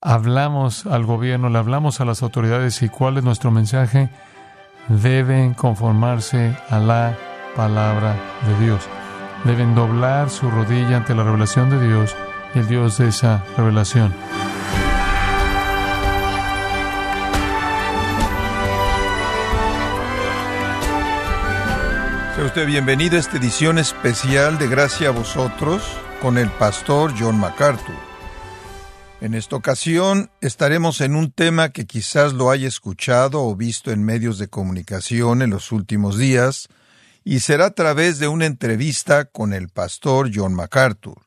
hablamos al gobierno, le hablamos a las autoridades y cuál es nuestro mensaje, deben conformarse a la palabra de Dios. Deben doblar su rodilla ante la revelación de Dios y el Dios de esa revelación. Sea usted bienvenido a esta edición especial de Gracia a vosotros con el pastor John MacArthur. En esta ocasión estaremos en un tema que quizás lo haya escuchado o visto en medios de comunicación en los últimos días, y será a través de una entrevista con el pastor John MacArthur.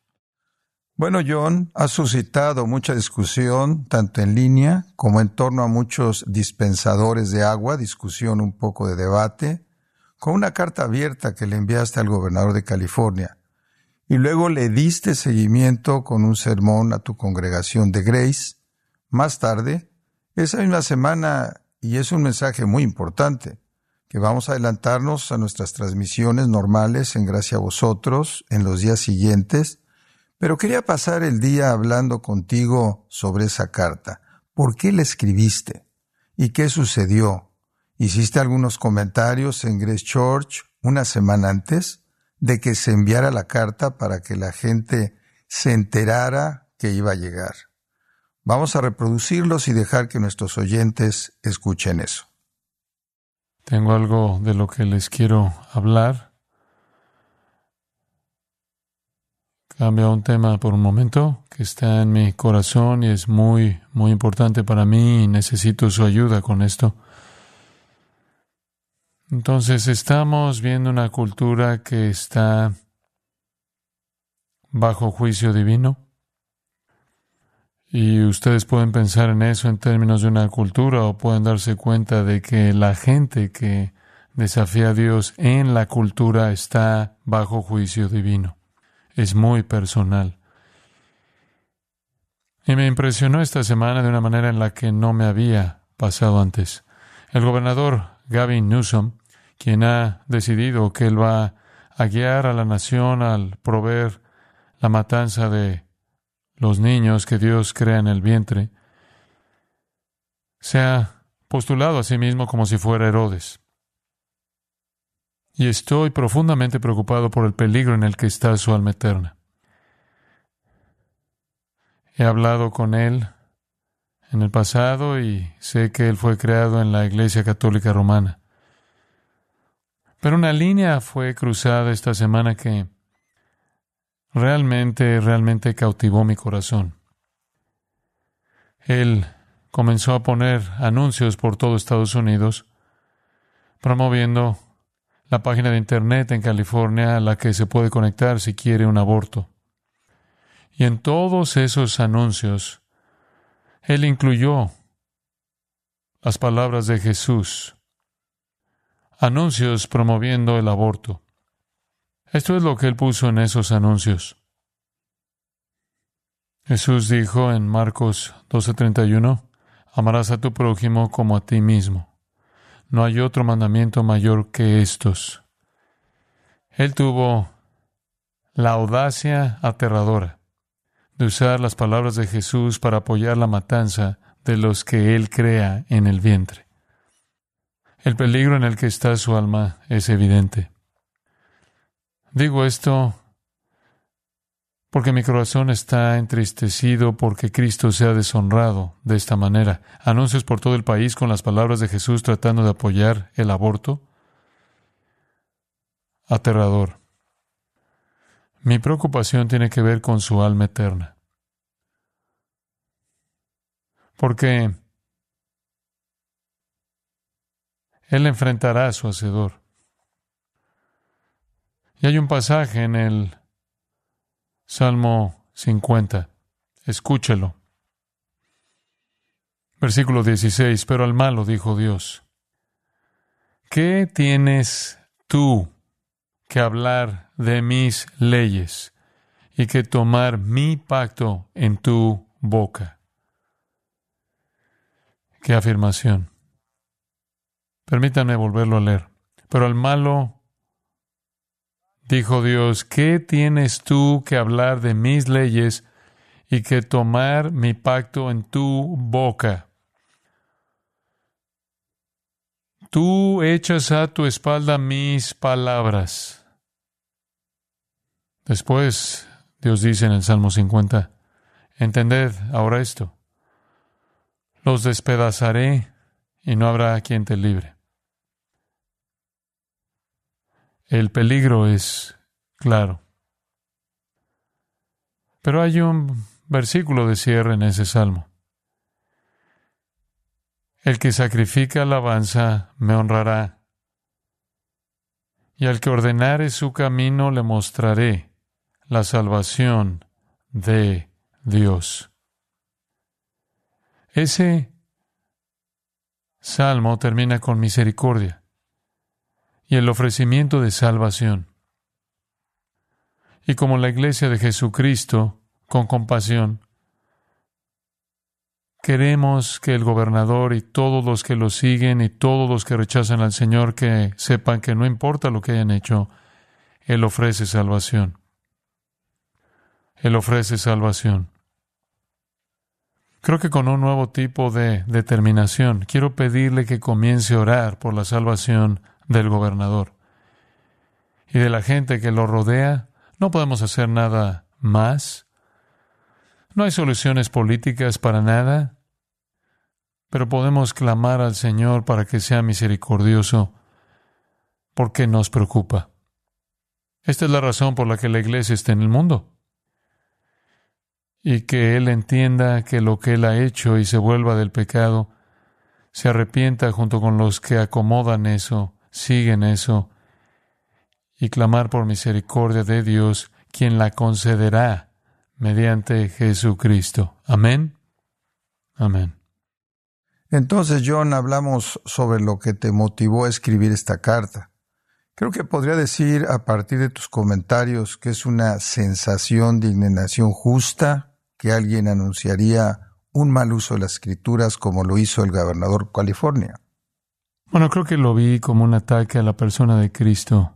Bueno, John, ha suscitado mucha discusión, tanto en línea como en torno a muchos dispensadores de agua, discusión un poco de debate, con una carta abierta que le enviaste al gobernador de California. Y luego le diste seguimiento con un sermón a tu congregación de Grace. Más tarde, esa misma semana, y es un mensaje muy importante, que vamos a adelantarnos a nuestras transmisiones normales en gracia a vosotros en los días siguientes, pero quería pasar el día hablando contigo sobre esa carta. ¿Por qué la escribiste? ¿Y qué sucedió? Hiciste algunos comentarios en Grace Church una semana antes de que se enviara la carta para que la gente se enterara que iba a llegar. Vamos a reproducirlos y dejar que nuestros oyentes escuchen eso. Tengo algo de lo que les quiero hablar. Cambio un tema por un momento que está en mi corazón y es muy, muy importante para mí y necesito su ayuda con esto. Entonces estamos viendo una cultura que está bajo juicio divino. Y ustedes pueden pensar en eso en términos de una cultura o pueden darse cuenta de que la gente que desafía a Dios en la cultura está bajo juicio divino. Es muy personal. Y me impresionó esta semana de una manera en la que no me había pasado antes. El gobernador Gavin Newsom quien ha decidido que Él va a guiar a la nación al proveer la matanza de los niños que Dios crea en el vientre, se ha postulado a sí mismo como si fuera Herodes. Y estoy profundamente preocupado por el peligro en el que está su alma eterna. He hablado con él en el pasado y sé que él fue creado en la Iglesia Católica Romana. Pero una línea fue cruzada esta semana que realmente, realmente cautivó mi corazón. Él comenzó a poner anuncios por todo Estados Unidos, promoviendo la página de Internet en California a la que se puede conectar si quiere un aborto. Y en todos esos anuncios, él incluyó las palabras de Jesús anuncios promoviendo el aborto. Esto es lo que él puso en esos anuncios. Jesús dijo en Marcos 12:31, amarás a tu prójimo como a ti mismo. No hay otro mandamiento mayor que estos. Él tuvo la audacia aterradora de usar las palabras de Jesús para apoyar la matanza de los que él crea en el vientre. El peligro en el que está su alma es evidente. Digo esto porque mi corazón está entristecido porque Cristo se ha deshonrado de esta manera. Anuncios por todo el país con las palabras de Jesús tratando de apoyar el aborto. Aterrador. Mi preocupación tiene que ver con su alma eterna. Porque Él enfrentará a su hacedor. Y hay un pasaje en el Salmo 50. Escúchelo. Versículo 16. Pero al malo dijo Dios, ¿qué tienes tú que hablar de mis leyes y que tomar mi pacto en tu boca? Qué afirmación. Permítanme volverlo a leer. Pero al malo dijo Dios, ¿qué tienes tú que hablar de mis leyes y que tomar mi pacto en tu boca. Tú echas a tu espalda mis palabras. Después, Dios dice en el Salmo 50, entended ahora esto, los despedazaré y no habrá quien te libre. El peligro es claro. Pero hay un versículo de cierre en ese salmo. El que sacrifica alabanza me honrará, y al que ordenare su camino le mostraré la salvación de Dios. Ese salmo termina con misericordia y el ofrecimiento de salvación. Y como la iglesia de Jesucristo, con compasión, queremos que el gobernador y todos los que lo siguen y todos los que rechazan al Señor que sepan que no importa lo que hayan hecho, Él ofrece salvación. Él ofrece salvación. Creo que con un nuevo tipo de determinación, quiero pedirle que comience a orar por la salvación del gobernador y de la gente que lo rodea. No podemos hacer nada más. No hay soluciones políticas para nada, pero podemos clamar al Señor para que sea misericordioso porque nos preocupa. Esta es la razón por la que la iglesia está en el mundo y que Él entienda que lo que Él ha hecho y se vuelva del pecado, se arrepienta junto con los que acomodan eso, siguen eso, y clamar por misericordia de Dios, quien la concederá mediante Jesucristo. Amén. Amén. Entonces, John, hablamos sobre lo que te motivó a escribir esta carta. Creo que podría decir a partir de tus comentarios que es una sensación de indignación justa, que alguien anunciaría un mal uso de las escrituras como lo hizo el gobernador California. Bueno, creo que lo vi como un ataque a la persona de Cristo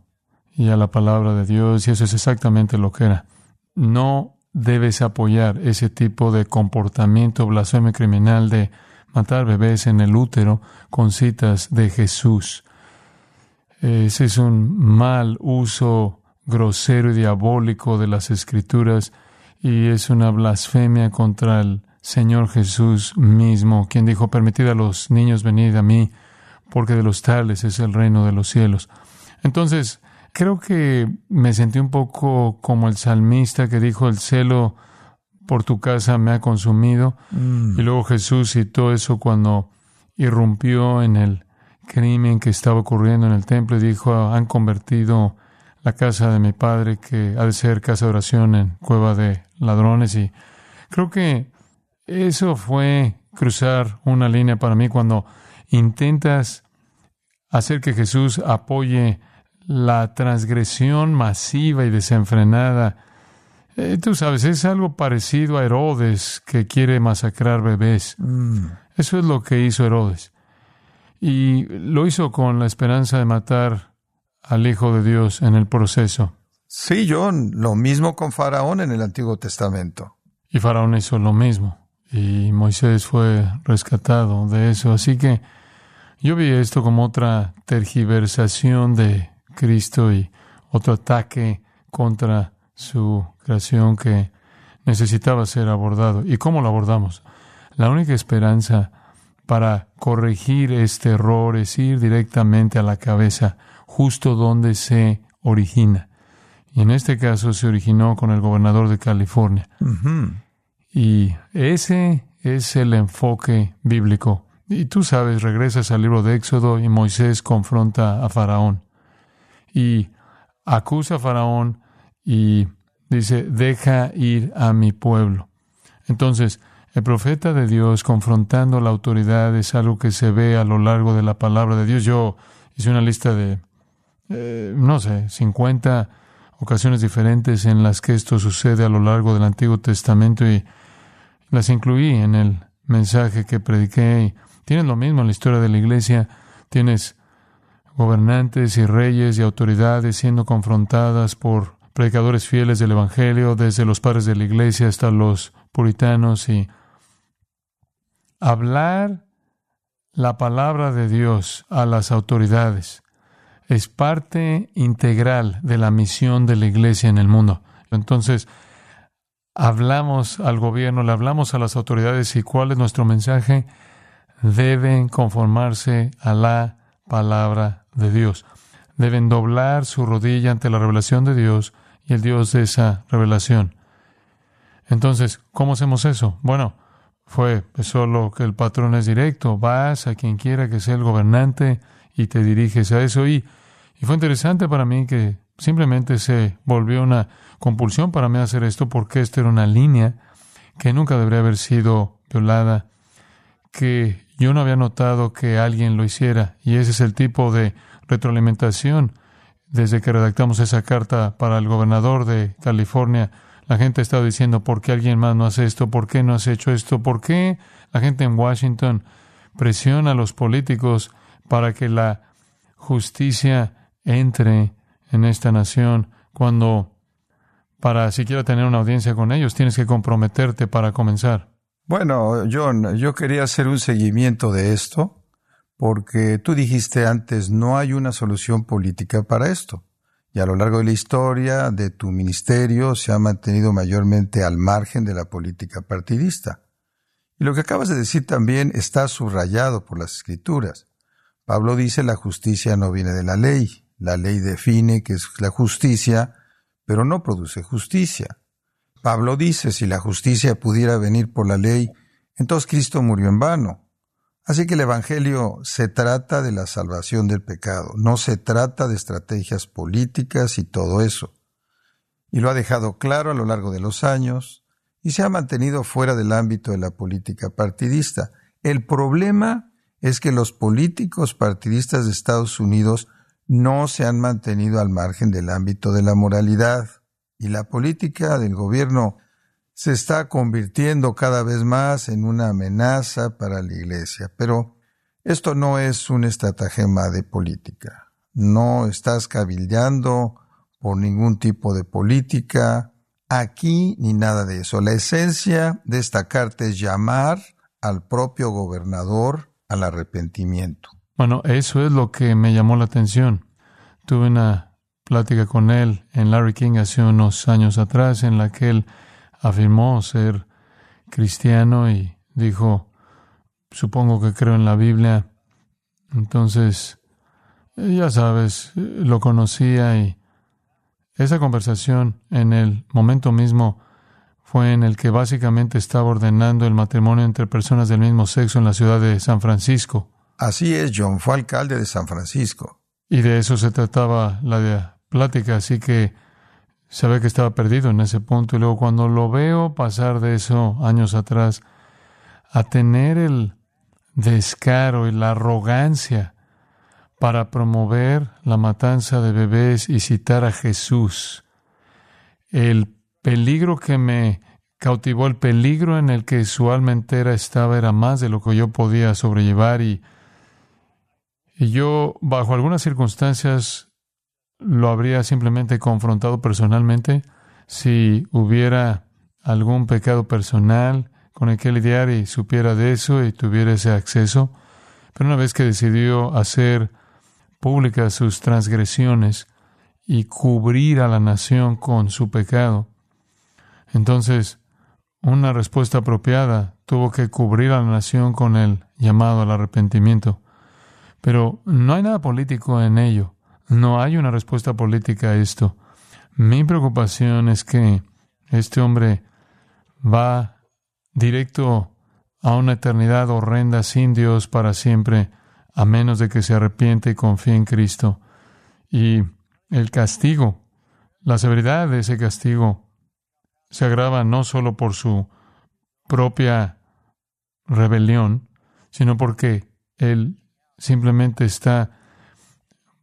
y a la palabra de Dios, y eso es exactamente lo que era. No debes apoyar ese tipo de comportamiento blasfemo criminal de matar bebés en el útero con citas de Jesús. Ese es un mal uso grosero y diabólico de las escrituras y es una blasfemia contra el Señor Jesús mismo, quien dijo, permitid a los niños venir a mí, porque de los tales es el reino de los cielos. Entonces, creo que me sentí un poco como el salmista que dijo, el celo por tu casa me ha consumido. Mm. Y luego Jesús citó eso cuando irrumpió en el crimen que estaba ocurriendo en el templo y dijo, han convertido la casa de mi padre, que ha de ser casa de oración en cueva de ladrones. Y creo que eso fue cruzar una línea para mí cuando intentas hacer que Jesús apoye la transgresión masiva y desenfrenada. Eh, tú sabes, es algo parecido a Herodes que quiere masacrar bebés. Mm. Eso es lo que hizo Herodes. Y lo hizo con la esperanza de matar al Hijo de Dios en el proceso. Sí, John, lo mismo con Faraón en el Antiguo Testamento. Y Faraón hizo lo mismo. Y Moisés fue rescatado de eso. Así que yo vi esto como otra tergiversación de Cristo y otro ataque contra su creación que necesitaba ser abordado. ¿Y cómo lo abordamos? La única esperanza para corregir este error es ir directamente a la cabeza justo donde se origina. Y en este caso se originó con el gobernador de California. Y ese es el enfoque bíblico. Y tú sabes, regresas al libro de Éxodo y Moisés confronta a Faraón. Y acusa a Faraón y dice, deja ir a mi pueblo. Entonces, el profeta de Dios confrontando la autoridad es algo que se ve a lo largo de la palabra de Dios. Yo hice una lista de eh, no sé, 50 ocasiones diferentes en las que esto sucede a lo largo del Antiguo Testamento y las incluí en el mensaje que prediqué. Y tienes lo mismo en la historia de la iglesia. Tienes gobernantes y reyes y autoridades siendo confrontadas por predicadores fieles del Evangelio, desde los padres de la iglesia hasta los puritanos, y hablar la palabra de Dios a las autoridades es parte integral de la misión de la iglesia en el mundo. Entonces, hablamos al gobierno, le hablamos a las autoridades y cuál es nuestro mensaje. Deben conformarse a la palabra de Dios. Deben doblar su rodilla ante la revelación de Dios y el Dios de esa revelación. Entonces, ¿cómo hacemos eso? Bueno, fue solo que el patrón es directo. Vas a quien quiera que sea el gobernante y te diriges a eso. Y, y fue interesante para mí que simplemente se volvió una compulsión para mí hacer esto porque esta era una línea que nunca debería haber sido violada, que yo no había notado que alguien lo hiciera. Y ese es el tipo de retroalimentación. Desde que redactamos esa carta para el gobernador de California, la gente ha estado diciendo, ¿por qué alguien más no hace esto? ¿Por qué no has hecho esto? ¿Por qué la gente en Washington presiona a los políticos para que la justicia entre en esta nación cuando para siquiera tener una audiencia con ellos tienes que comprometerte para comenzar? Bueno, John, yo quería hacer un seguimiento de esto porque tú dijiste antes, no hay una solución política para esto y a lo largo de la historia de tu ministerio se ha mantenido mayormente al margen de la política partidista. Y lo que acabas de decir también está subrayado por las escrituras. Pablo dice la justicia no viene de la ley. La ley define que es la justicia, pero no produce justicia. Pablo dice si la justicia pudiera venir por la ley, entonces Cristo murió en vano. Así que el Evangelio se trata de la salvación del pecado, no se trata de estrategias políticas y todo eso. Y lo ha dejado claro a lo largo de los años y se ha mantenido fuera del ámbito de la política partidista. El problema es que los políticos partidistas de Estados Unidos no se han mantenido al margen del ámbito de la moralidad y la política del gobierno se está convirtiendo cada vez más en una amenaza para la Iglesia. Pero esto no es un estratagema de política. No estás cabildeando por ningún tipo de política aquí ni nada de eso. La esencia de esta carta es llamar al propio gobernador al arrepentimiento. Bueno, eso es lo que me llamó la atención. Tuve una plática con él en Larry King hace unos años atrás en la que él afirmó ser cristiano y dijo, supongo que creo en la Biblia. Entonces, ya sabes, lo conocía y esa conversación en el momento mismo fue en el que básicamente estaba ordenando el matrimonio entre personas del mismo sexo en la ciudad de San Francisco. Así es, John fue alcalde de San Francisco. Y de eso se trataba la plática, así que ve que estaba perdido en ese punto y luego cuando lo veo pasar de eso años atrás a tener el descaro y la arrogancia para promover la matanza de bebés y citar a Jesús. El peligro que me cautivó, el peligro en el que su alma entera estaba era más de lo que yo podía sobrellevar y, y yo bajo algunas circunstancias lo habría simplemente confrontado personalmente si hubiera algún pecado personal con el que lidiar y supiera de eso y tuviera ese acceso. Pero una vez que decidió hacer públicas sus transgresiones y cubrir a la nación con su pecado, entonces una respuesta apropiada tuvo que cubrir a la nación con el llamado al arrepentimiento. Pero no hay nada político en ello. No hay una respuesta política a esto. Mi preocupación es que este hombre va directo a una eternidad horrenda sin Dios para siempre, a menos de que se arrepiente y confíe en Cristo. Y el castigo, la severidad de ese castigo, se agrava no solo por su propia rebelión, sino porque él simplemente está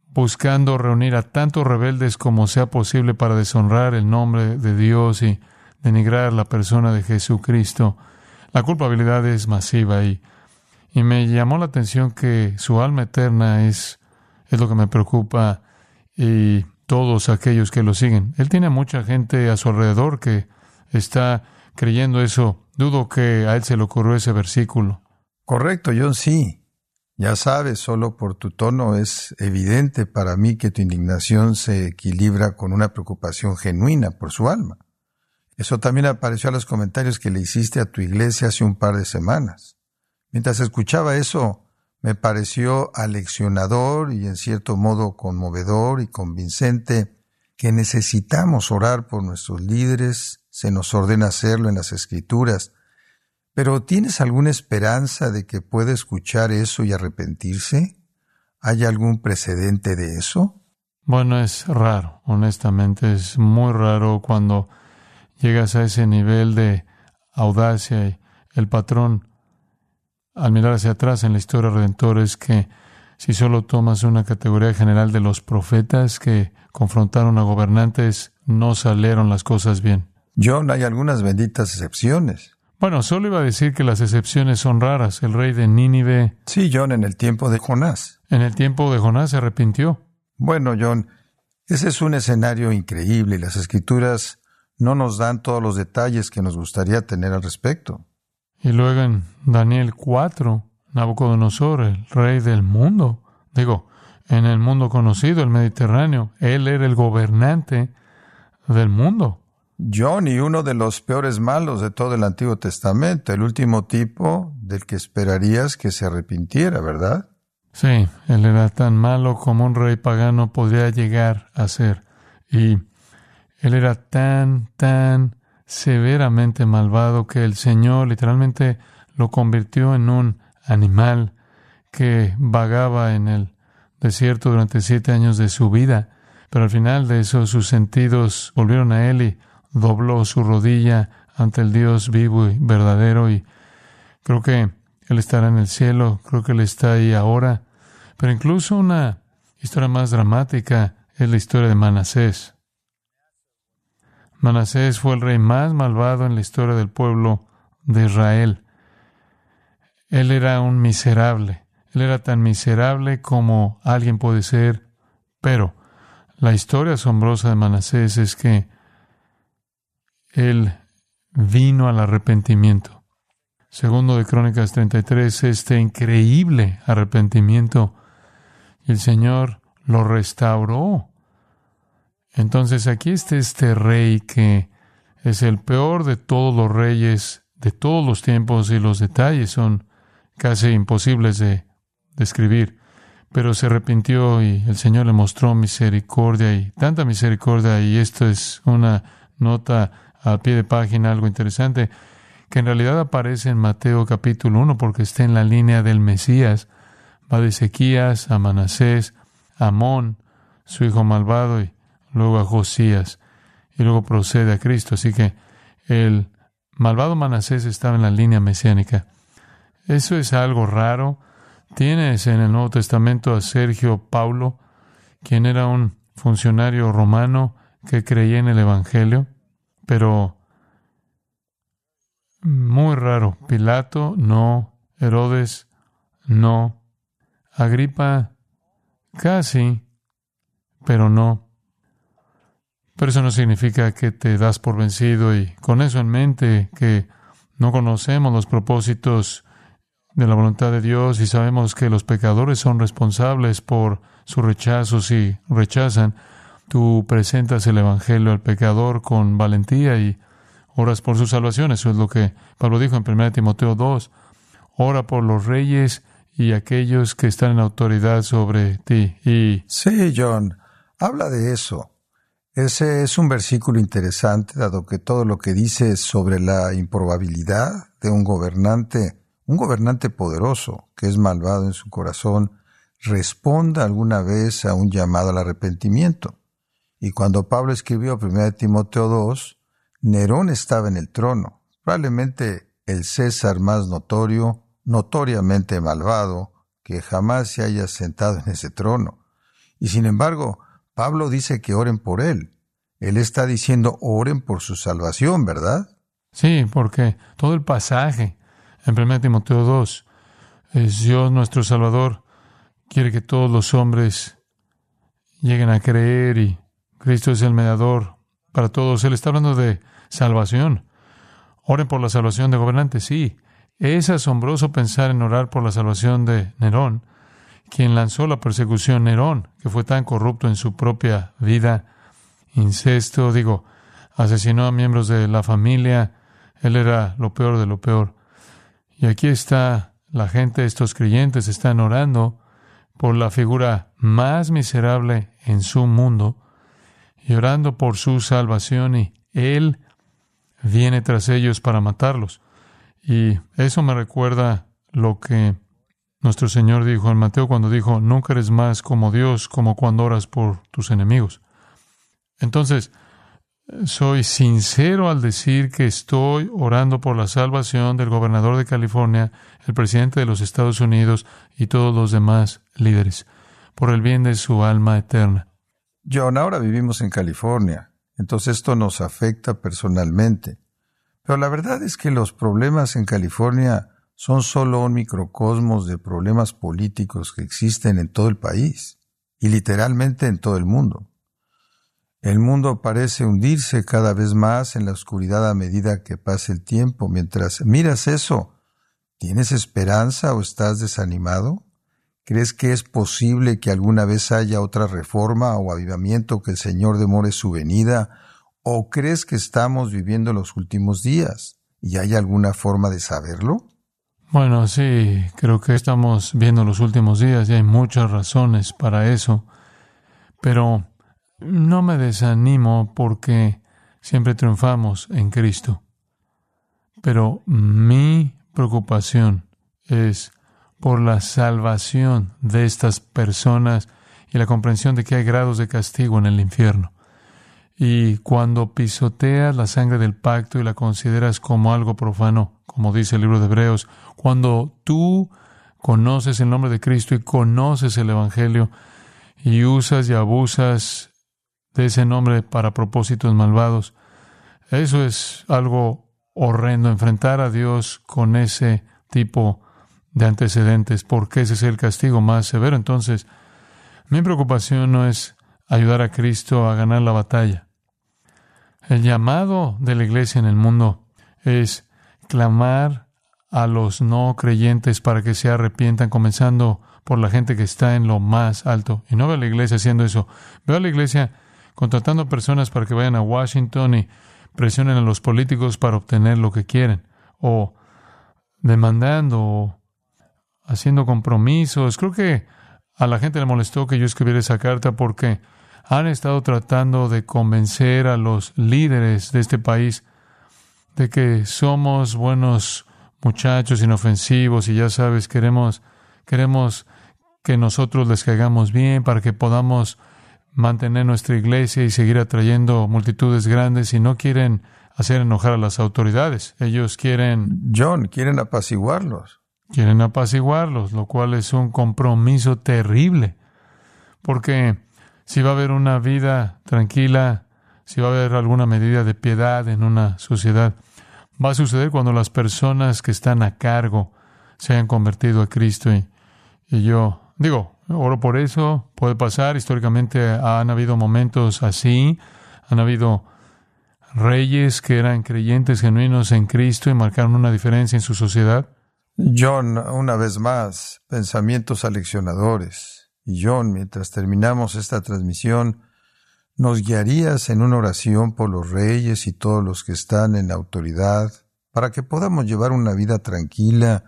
buscando reunir a tantos rebeldes como sea posible para deshonrar el nombre de Dios y denigrar la persona de Jesucristo. La culpabilidad es masiva y, y me llamó la atención que su alma eterna es, es lo que me preocupa y todos aquellos que lo siguen. Él tiene mucha gente a su alrededor que está creyendo eso. Dudo que a él se le ocurrió ese versículo. Correcto, John, sí. Ya sabes, solo por tu tono es evidente para mí que tu indignación se equilibra con una preocupación genuina por su alma. Eso también apareció a los comentarios que le hiciste a tu iglesia hace un par de semanas. Mientras escuchaba eso, me pareció aleccionador y en cierto modo conmovedor y convincente que necesitamos orar por nuestros líderes, se nos ordena hacerlo en las escrituras, pero ¿tienes alguna esperanza de que pueda escuchar eso y arrepentirse? ¿Hay algún precedente de eso? Bueno, es raro, honestamente, es muy raro cuando llegas a ese nivel de audacia y el patrón al mirar hacia atrás en la historia redentora es que si solo tomas una categoría general de los profetas que confrontaron a gobernantes, no salieron las cosas bien. John, hay algunas benditas excepciones. Bueno, solo iba a decir que las excepciones son raras. El rey de Nínive. Sí, John, en el tiempo de Jonás. En el tiempo de Jonás se arrepintió. Bueno, John, ese es un escenario increíble y las escrituras no nos dan todos los detalles que nos gustaría tener al respecto. Y luego en Daniel 4, Nabucodonosor, el rey del mundo, digo, en el mundo conocido, el Mediterráneo, él era el gobernante del mundo. John y uno de los peores malos de todo el Antiguo Testamento, el último tipo del que esperarías que se arrepintiera, ¿verdad? Sí, él era tan malo como un rey pagano podría llegar a ser. Y él era tan, tan severamente malvado que el Señor literalmente lo convirtió en un animal que vagaba en el desierto durante siete años de su vida. Pero al final de eso sus sentidos volvieron a él y dobló su rodilla ante el Dios vivo y verdadero y creo que Él estará en el cielo, creo que Él está ahí ahora. Pero incluso una historia más dramática es la historia de Manasés. Manasés fue el rey más malvado en la historia del pueblo de Israel. Él era un miserable. Él era tan miserable como alguien puede ser. Pero la historia asombrosa de Manasés es que él vino al arrepentimiento. Segundo de Crónicas 33, este increíble arrepentimiento, el Señor lo restauró. Entonces aquí está este rey que es el peor de todos los reyes de todos los tiempos y los detalles son casi imposibles de describir. Pero se arrepintió y el Señor le mostró misericordia y tanta misericordia y esto es una nota al pie de página algo interesante, que en realidad aparece en Mateo capítulo 1 porque está en la línea del Mesías. Va de Ezequías a Manasés, a Amón, su hijo malvado, y luego a Josías, y luego procede a Cristo. Así que el malvado Manasés estaba en la línea mesiánica. Eso es algo raro. Tienes en el Nuevo Testamento a Sergio Paulo, quien era un funcionario romano que creía en el Evangelio. Pero muy raro. Pilato, no. Herodes, no. Agripa, casi, pero no. Pero eso no significa que te das por vencido y con eso en mente que no conocemos los propósitos de la voluntad de Dios y sabemos que los pecadores son responsables por su rechazo si rechazan Tú presentas el Evangelio al pecador con valentía y oras por su salvación. Eso es lo que Pablo dijo en 1 Timoteo 2. Ora por los reyes y aquellos que están en autoridad sobre ti. Y... Sí, John, habla de eso. Ese es un versículo interesante, dado que todo lo que dice sobre la improbabilidad de un gobernante, un gobernante poderoso, que es malvado en su corazón, responda alguna vez a un llamado al arrepentimiento. Y cuando Pablo escribió 1 Timoteo 2, Nerón estaba en el trono, probablemente el César más notorio, notoriamente malvado, que jamás se haya sentado en ese trono. Y sin embargo, Pablo dice que oren por él. Él está diciendo oren por su salvación, ¿verdad? Sí, porque todo el pasaje en 1 Timoteo 2 es Dios nuestro Salvador, quiere que todos los hombres lleguen a creer y Cristo es el mediador para todos. Él está hablando de salvación. Oren por la salvación de gobernantes, sí. Es asombroso pensar en orar por la salvación de Nerón, quien lanzó la persecución Nerón, que fue tan corrupto en su propia vida, incesto, digo, asesinó a miembros de la familia, él era lo peor de lo peor. Y aquí está la gente, estos creyentes están orando por la figura más miserable en su mundo y orando por su salvación y Él viene tras ellos para matarlos. Y eso me recuerda lo que nuestro Señor dijo en Mateo cuando dijo, nunca eres más como Dios como cuando oras por tus enemigos. Entonces, soy sincero al decir que estoy orando por la salvación del gobernador de California, el presidente de los Estados Unidos y todos los demás líderes, por el bien de su alma eterna. John, ahora vivimos en California, entonces esto nos afecta personalmente. Pero la verdad es que los problemas en California son solo un microcosmos de problemas políticos que existen en todo el país y literalmente en todo el mundo. El mundo parece hundirse cada vez más en la oscuridad a medida que pasa el tiempo. Mientras miras eso, ¿tienes esperanza o estás desanimado? ¿Crees que es posible que alguna vez haya otra reforma o avivamiento que el Señor demore su venida? ¿O crees que estamos viviendo los últimos días? ¿Y hay alguna forma de saberlo? Bueno, sí, creo que estamos viendo los últimos días y hay muchas razones para eso. Pero no me desanimo porque siempre triunfamos en Cristo. Pero mi preocupación es por la salvación de estas personas y la comprensión de que hay grados de castigo en el infierno. Y cuando pisoteas la sangre del pacto y la consideras como algo profano, como dice el libro de Hebreos, cuando tú conoces el nombre de Cristo y conoces el Evangelio y usas y abusas de ese nombre para propósitos malvados. Eso es algo horrendo, enfrentar a Dios con ese tipo de antecedentes, porque ese es el castigo más severo. Entonces, mi preocupación no es ayudar a Cristo a ganar la batalla. El llamado de la iglesia en el mundo es clamar a los no creyentes para que se arrepientan, comenzando por la gente que está en lo más alto. Y no veo a la iglesia haciendo eso. Veo a la iglesia contratando personas para que vayan a Washington y presionen a los políticos para obtener lo que quieren, o demandando, o haciendo compromisos. Creo que a la gente le molestó que yo escribiera esa carta porque han estado tratando de convencer a los líderes de este país de que somos buenos muchachos inofensivos y ya sabes, queremos, queremos que nosotros les caigamos bien para que podamos mantener nuestra iglesia y seguir atrayendo multitudes grandes y no quieren hacer enojar a las autoridades. Ellos quieren... John, quieren apaciguarlos. Quieren apaciguarlos, lo cual es un compromiso terrible. Porque si va a haber una vida tranquila, si va a haber alguna medida de piedad en una sociedad, va a suceder cuando las personas que están a cargo se hayan convertido a Cristo. Y, yo digo, Oro por eso, puede pasar. Históricamente han habido momentos así, han habido reyes que eran creyentes genuinos en Cristo y marcaron una diferencia en su sociedad. John, una vez más, pensamientos aleccionadores. Y John, mientras terminamos esta transmisión, ¿nos guiarías en una oración por los reyes y todos los que están en autoridad para que podamos llevar una vida tranquila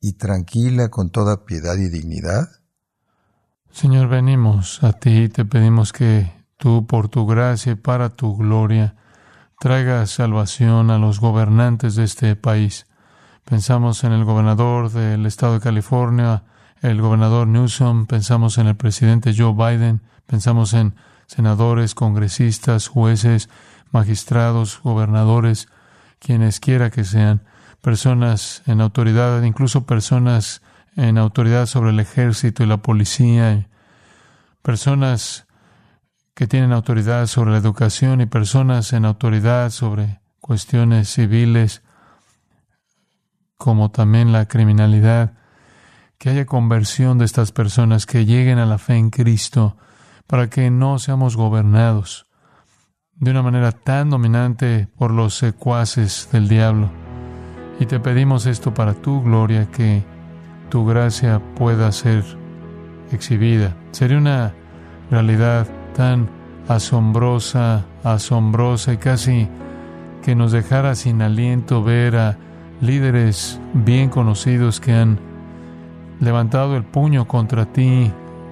y tranquila con toda piedad y dignidad? Señor, venimos a ti y te pedimos que tú, por tu gracia y para tu gloria, traigas salvación a los gobernantes de este país. Pensamos en el gobernador del estado de California, el gobernador Newsom, pensamos en el presidente Joe Biden, pensamos en senadores, congresistas, jueces, magistrados, gobernadores, quienes quiera que sean, personas en autoridad, incluso personas en autoridad sobre el ejército y la policía, personas que tienen autoridad sobre la educación y personas en autoridad sobre cuestiones civiles, como también la criminalidad, que haya conversión de estas personas, que lleguen a la fe en Cristo, para que no seamos gobernados de una manera tan dominante por los secuaces del diablo. Y te pedimos esto para tu gloria, que tu gracia pueda ser exhibida. Sería una realidad tan asombrosa, asombrosa y casi que nos dejara sin aliento ver a líderes bien conocidos que han levantado el puño contra ti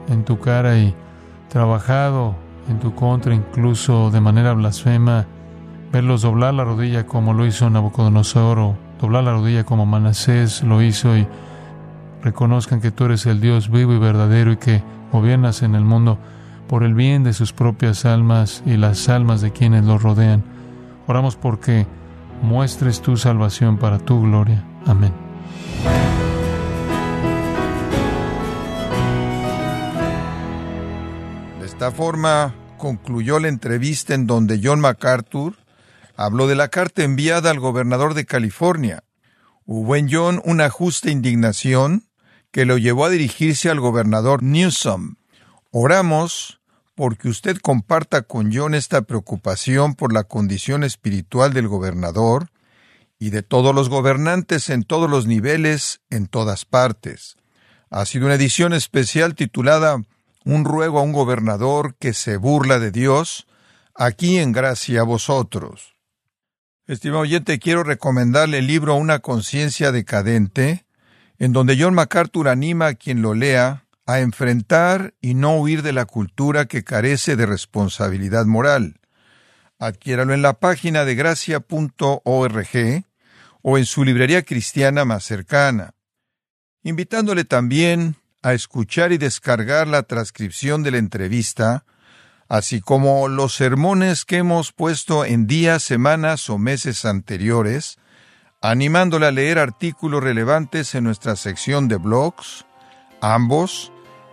en tu cara y trabajado en tu contra incluso de manera blasfema, verlos doblar la rodilla como lo hizo Nabucodonosor o doblar la rodilla como Manasés lo hizo y reconozcan que tú eres el Dios vivo y verdadero y que gobiernas en el mundo por el bien de sus propias almas y las almas de quienes los rodean. Oramos porque muestres tu salvación para tu gloria. Amén. De esta forma concluyó la entrevista en donde John MacArthur habló de la carta enviada al gobernador de California. Hubo en John una justa indignación que lo llevó a dirigirse al gobernador Newsom. Oramos porque usted comparta con John esta preocupación por la condición espiritual del gobernador y de todos los gobernantes en todos los niveles, en todas partes. Ha sido una edición especial titulada Un ruego a un gobernador que se burla de Dios, aquí en gracia a vosotros. Estimado oyente, quiero recomendarle el libro Una conciencia decadente, en donde John MacArthur anima a quien lo lea a enfrentar y no huir de la cultura que carece de responsabilidad moral. Adquiéralo en la página de gracia.org o en su librería cristiana más cercana, invitándole también a escuchar y descargar la transcripción de la entrevista, así como los sermones que hemos puesto en días, semanas o meses anteriores, animándole a leer artículos relevantes en nuestra sección de blogs, ambos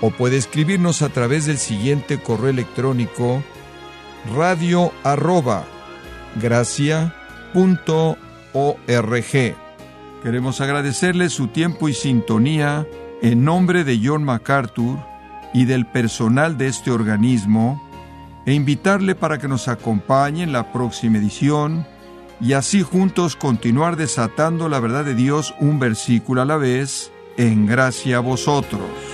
O puede escribirnos a través del siguiente correo electrónico radio arroba gracia.org. Queremos agradecerle su tiempo y sintonía en nombre de John MacArthur y del personal de este organismo e invitarle para que nos acompañe en la próxima edición y así juntos continuar desatando la verdad de Dios un versículo a la vez en gracia a vosotros.